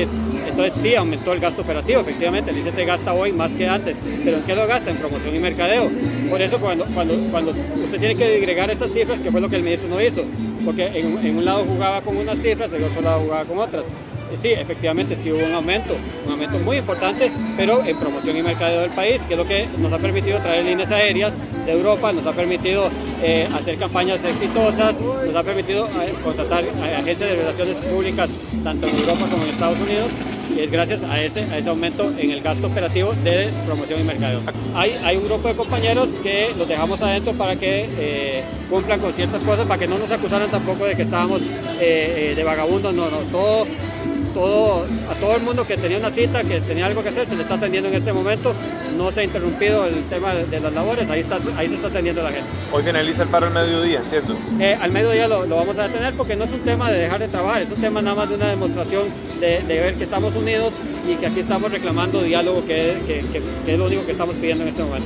entonces sí aumentó el gasto operativo, efectivamente, el ICT gasta hoy más que antes, pero ¿en qué lo gasta? En promoción y mercadeo. Por eso cuando, cuando, cuando usted tiene que disgregar estas cifras, que fue lo que el ministro no hizo, porque en, en un lado jugaba con unas cifras, en otro lado jugaba con otras sí, efectivamente sí hubo un aumento, un aumento muy importante, pero en promoción y mercadeo del país, que es lo que nos ha permitido traer líneas aéreas de Europa, nos ha permitido eh, hacer campañas exitosas, nos ha permitido eh, contratar agencias de relaciones públicas tanto en Europa como en Estados Unidos y es gracias a ese, a ese aumento en el gasto operativo de promoción y mercadeo. Hay, hay un grupo de compañeros que los dejamos adentro para que eh, cumplan con ciertas cosas, para que no nos acusaran tampoco de que estábamos de vagabundos, no, no, todo todo, a todo el mundo que tenía una cita, que tenía algo que hacer, se le está atendiendo en este momento. No se ha interrumpido el tema de las labores, ahí, está, ahí se está atendiendo la gente. Hoy finaliza el paro al mediodía, ¿cierto? Eh, al mediodía lo, lo, vamos a detener porque no es un tema de dejar de trabajar, es un tema nada más de una demostración de, de ver que estamos unidos y que aquí estamos reclamando diálogo, que, que, que es lo único que estamos pidiendo en este momento.